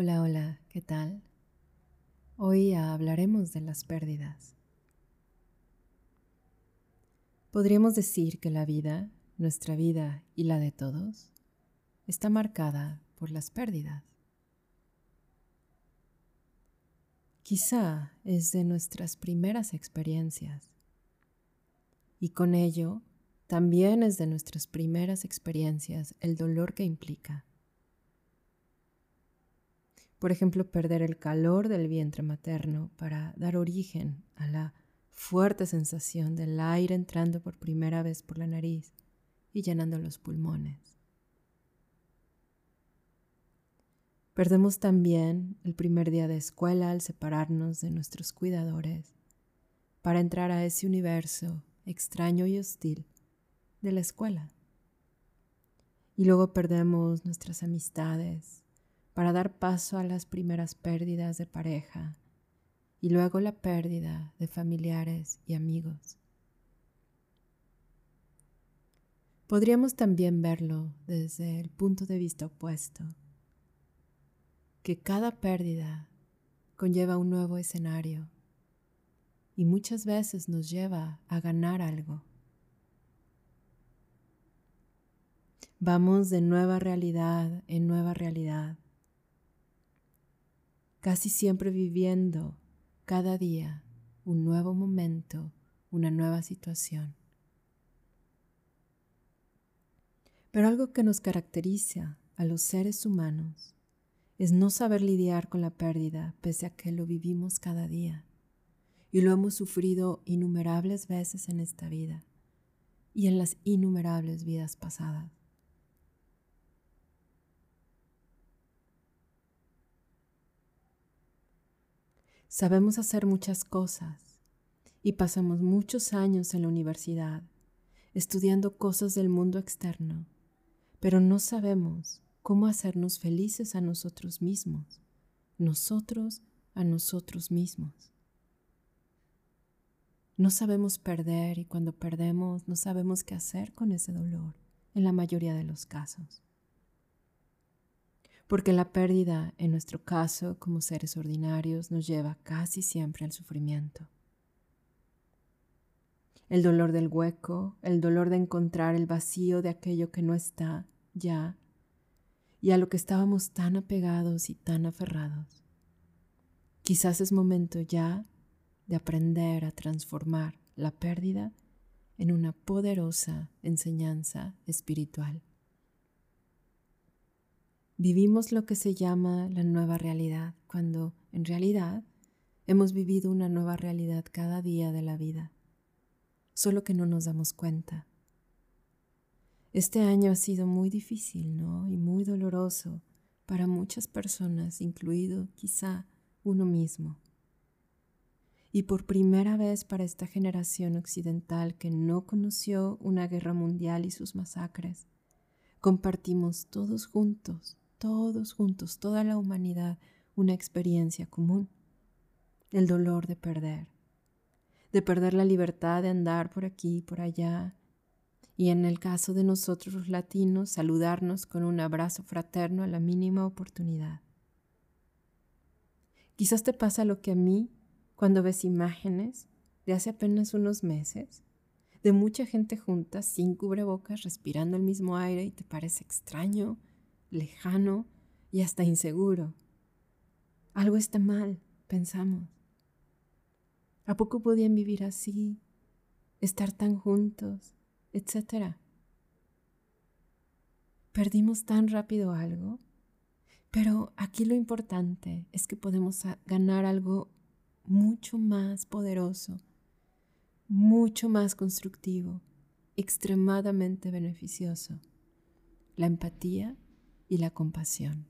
Hola, hola, ¿qué tal? Hoy hablaremos de las pérdidas. Podríamos decir que la vida, nuestra vida y la de todos, está marcada por las pérdidas. Quizá es de nuestras primeras experiencias y con ello también es de nuestras primeras experiencias el dolor que implica por ejemplo, perder el calor del vientre materno para dar origen a la fuerte sensación del aire entrando por primera vez por la nariz y llenando los pulmones. Perdemos también el primer día de escuela al separarnos de nuestros cuidadores para entrar a ese universo extraño y hostil de la escuela. Y luego perdemos nuestras amistades, para dar paso a las primeras pérdidas de pareja y luego la pérdida de familiares y amigos. Podríamos también verlo desde el punto de vista opuesto, que cada pérdida conlleva un nuevo escenario y muchas veces nos lleva a ganar algo. Vamos de nueva realidad en nueva realidad casi siempre viviendo cada día un nuevo momento, una nueva situación. Pero algo que nos caracteriza a los seres humanos es no saber lidiar con la pérdida pese a que lo vivimos cada día y lo hemos sufrido innumerables veces en esta vida y en las innumerables vidas pasadas. Sabemos hacer muchas cosas y pasamos muchos años en la universidad estudiando cosas del mundo externo, pero no sabemos cómo hacernos felices a nosotros mismos, nosotros a nosotros mismos. No sabemos perder y cuando perdemos no sabemos qué hacer con ese dolor en la mayoría de los casos porque la pérdida, en nuestro caso, como seres ordinarios, nos lleva casi siempre al sufrimiento. El dolor del hueco, el dolor de encontrar el vacío de aquello que no está ya y a lo que estábamos tan apegados y tan aferrados. Quizás es momento ya de aprender a transformar la pérdida en una poderosa enseñanza espiritual vivimos lo que se llama la nueva realidad, cuando en realidad hemos vivido una nueva realidad cada día de la vida, solo que no nos damos cuenta. Este año ha sido muy difícil, ¿no? Y muy doloroso para muchas personas, incluido quizá uno mismo. Y por primera vez para esta generación occidental que no conoció una guerra mundial y sus masacres, compartimos todos juntos todos juntos, toda la humanidad, una experiencia común, el dolor de perder, de perder la libertad de andar por aquí por allá, y en el caso de nosotros los latinos, saludarnos con un abrazo fraterno a la mínima oportunidad. Quizás te pasa lo que a mí cuando ves imágenes de hace apenas unos meses, de mucha gente junta, sin cubrebocas, respirando el mismo aire y te parece extraño, lejano y hasta inseguro. Algo está mal, pensamos. ¿A poco podían vivir así, estar tan juntos, etcétera? ¿Perdimos tan rápido algo? Pero aquí lo importante es que podemos ganar algo mucho más poderoso, mucho más constructivo, extremadamente beneficioso. La empatía y la compasión.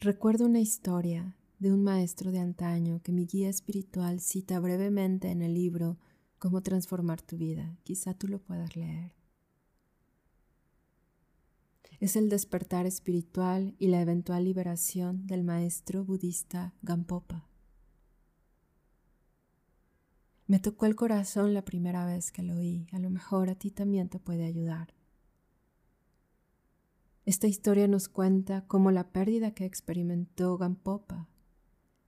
Recuerdo una historia de un maestro de antaño que mi guía espiritual cita brevemente en el libro Cómo transformar tu vida. Quizá tú lo puedas leer. Es el despertar espiritual y la eventual liberación del maestro budista Gampopa. Me tocó el corazón la primera vez que lo oí. A lo mejor a ti también te puede ayudar. Esta historia nos cuenta cómo la pérdida que experimentó Gampopa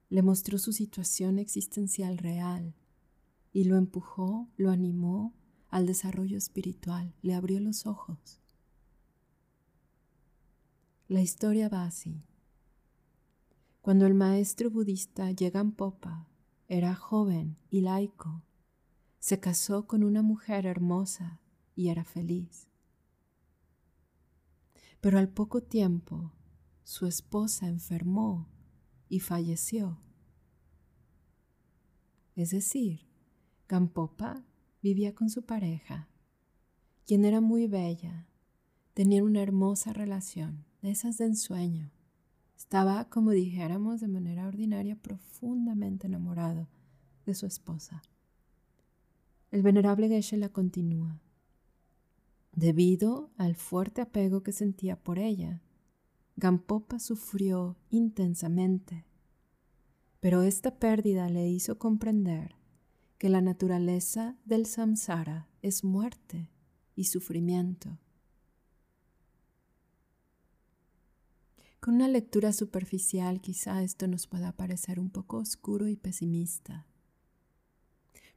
le mostró su situación existencial real y lo empujó, lo animó al desarrollo espiritual, le abrió los ojos. La historia va así. Cuando el maestro budista Popa era joven y laico, se casó con una mujer hermosa y era feliz. Pero al poco tiempo su esposa enfermó y falleció. Es decir, Gampopa vivía con su pareja, quien era muy bella, tenían una hermosa relación, de esas de ensueño. Estaba, como dijéramos de manera ordinaria, profundamente enamorado de su esposa. El venerable Geshe la continúa. Debido al fuerte apego que sentía por ella, Gampopa sufrió intensamente, pero esta pérdida le hizo comprender que la naturaleza del samsara es muerte y sufrimiento. Con una lectura superficial quizá esto nos pueda parecer un poco oscuro y pesimista,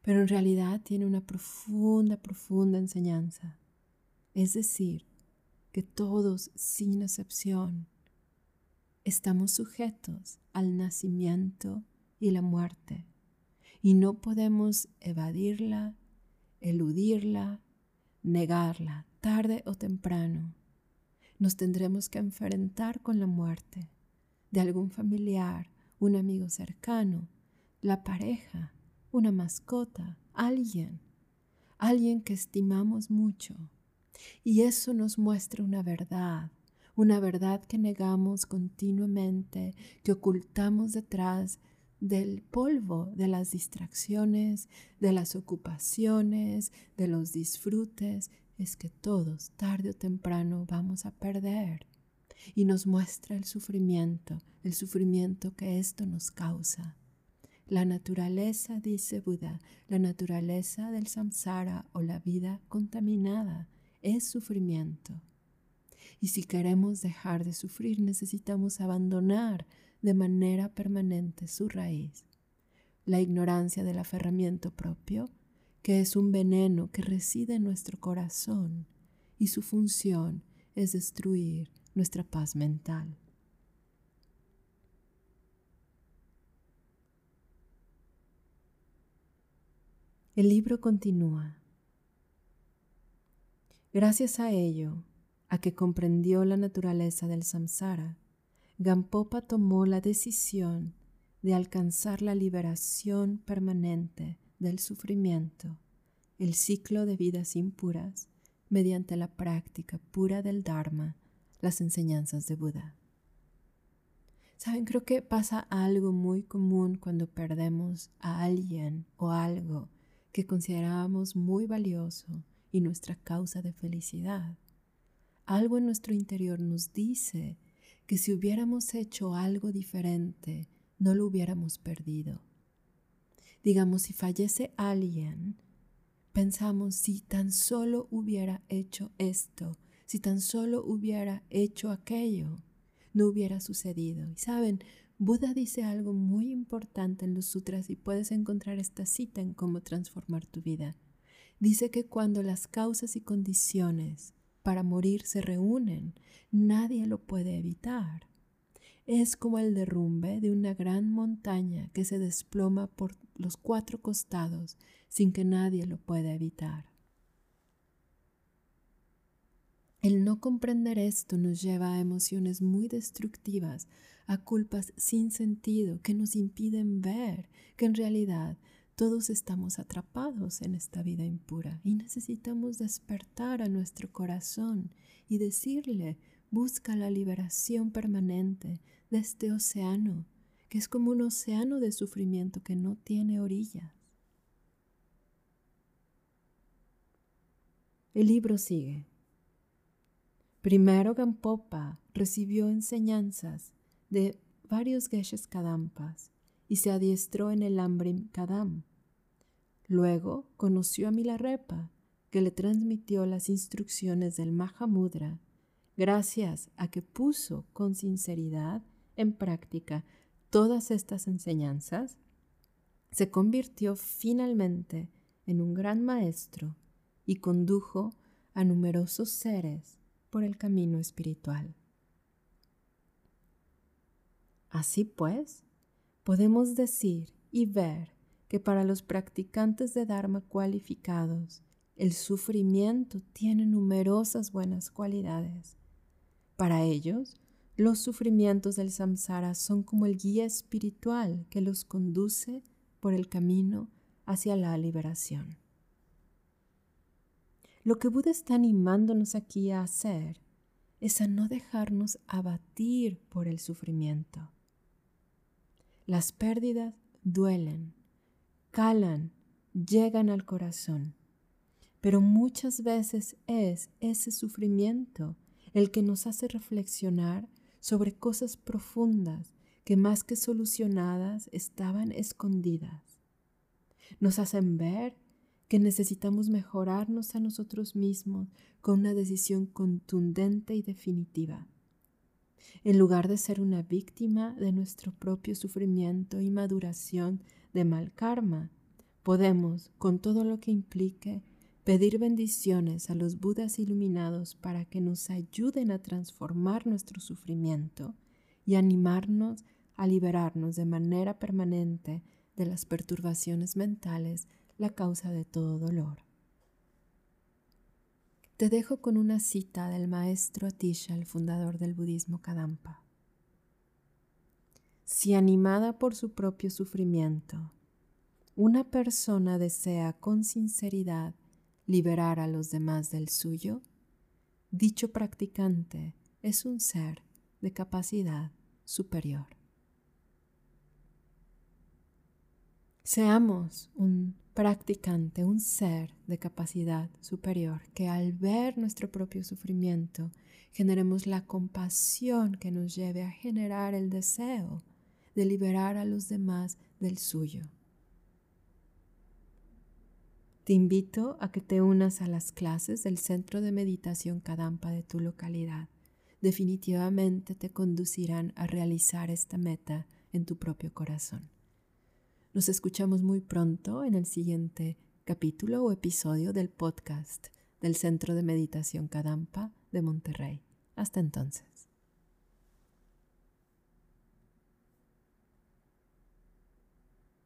pero en realidad tiene una profunda, profunda enseñanza. Es decir, que todos, sin excepción, estamos sujetos al nacimiento y la muerte y no podemos evadirla, eludirla, negarla, tarde o temprano. Nos tendremos que enfrentar con la muerte de algún familiar, un amigo cercano, la pareja, una mascota, alguien, alguien que estimamos mucho. Y eso nos muestra una verdad, una verdad que negamos continuamente, que ocultamos detrás del polvo, de las distracciones, de las ocupaciones, de los disfrutes, es que todos, tarde o temprano, vamos a perder. Y nos muestra el sufrimiento, el sufrimiento que esto nos causa. La naturaleza, dice Buda, la naturaleza del samsara o la vida contaminada es sufrimiento. Y si queremos dejar de sufrir, necesitamos abandonar de manera permanente su raíz. La ignorancia del aferramiento propio, que es un veneno que reside en nuestro corazón y su función es destruir nuestra paz mental. El libro continúa. Gracias a ello, a que comprendió la naturaleza del samsara, Gampopa tomó la decisión de alcanzar la liberación permanente del sufrimiento, el ciclo de vidas impuras, mediante la práctica pura del Dharma, las enseñanzas de Buda. Saben, creo que pasa algo muy común cuando perdemos a alguien o algo que considerábamos muy valioso y nuestra causa de felicidad. Algo en nuestro interior nos dice que si hubiéramos hecho algo diferente, no lo hubiéramos perdido. Digamos, si fallece alguien, pensamos si tan solo hubiera hecho esto, si tan solo hubiera hecho aquello, no hubiera sucedido. Y saben, Buda dice algo muy importante en los sutras y puedes encontrar esta cita en cómo transformar tu vida. Dice que cuando las causas y condiciones para morir se reúnen, nadie lo puede evitar. Es como el derrumbe de una gran montaña que se desploma por los cuatro costados sin que nadie lo pueda evitar. El no comprender esto nos lleva a emociones muy destructivas, a culpas sin sentido que nos impiden ver que en realidad todos estamos atrapados en esta vida impura y necesitamos despertar a nuestro corazón y decirle, busca la liberación permanente de este océano, que es como un océano de sufrimiento que no tiene orillas. El libro sigue. Primero Gampopa recibió enseñanzas de varios Geshes Kadampas y se adiestró en el Ambrim Kadam. Luego conoció a Milarepa, que le transmitió las instrucciones del Mahamudra gracias a que puso con sinceridad en práctica todas estas enseñanzas, se convirtió finalmente en un gran maestro y condujo a numerosos seres por el camino espiritual. Así pues, podemos decir y ver que para los practicantes de Dharma cualificados, el sufrimiento tiene numerosas buenas cualidades. Para ellos, los sufrimientos del samsara son como el guía espiritual que los conduce por el camino hacia la liberación. Lo que Buda está animándonos aquí a hacer es a no dejarnos abatir por el sufrimiento. Las pérdidas duelen, calan, llegan al corazón, pero muchas veces es ese sufrimiento el que nos hace reflexionar sobre cosas profundas que más que solucionadas estaban escondidas. Nos hacen ver que necesitamos mejorarnos a nosotros mismos con una decisión contundente y definitiva. En lugar de ser una víctima de nuestro propio sufrimiento y maduración de mal karma, podemos, con todo lo que implique, pedir bendiciones a los Budas iluminados para que nos ayuden a transformar nuestro sufrimiento y animarnos a liberarnos de manera permanente de las perturbaciones mentales, la causa de todo dolor. Te dejo con una cita del maestro Atisha, el fundador del budismo Kadampa. Si animada por su propio sufrimiento, una persona desea con sinceridad liberar a los demás del suyo, dicho practicante es un ser de capacidad superior. Seamos un practicante, un ser de capacidad superior, que al ver nuestro propio sufrimiento generemos la compasión que nos lleve a generar el deseo de liberar a los demás del suyo. Te invito a que te unas a las clases del Centro de Meditación Kadampa de tu localidad. Definitivamente te conducirán a realizar esta meta en tu propio corazón. Nos escuchamos muy pronto en el siguiente capítulo o episodio del podcast del Centro de Meditación Kadampa de Monterrey. Hasta entonces.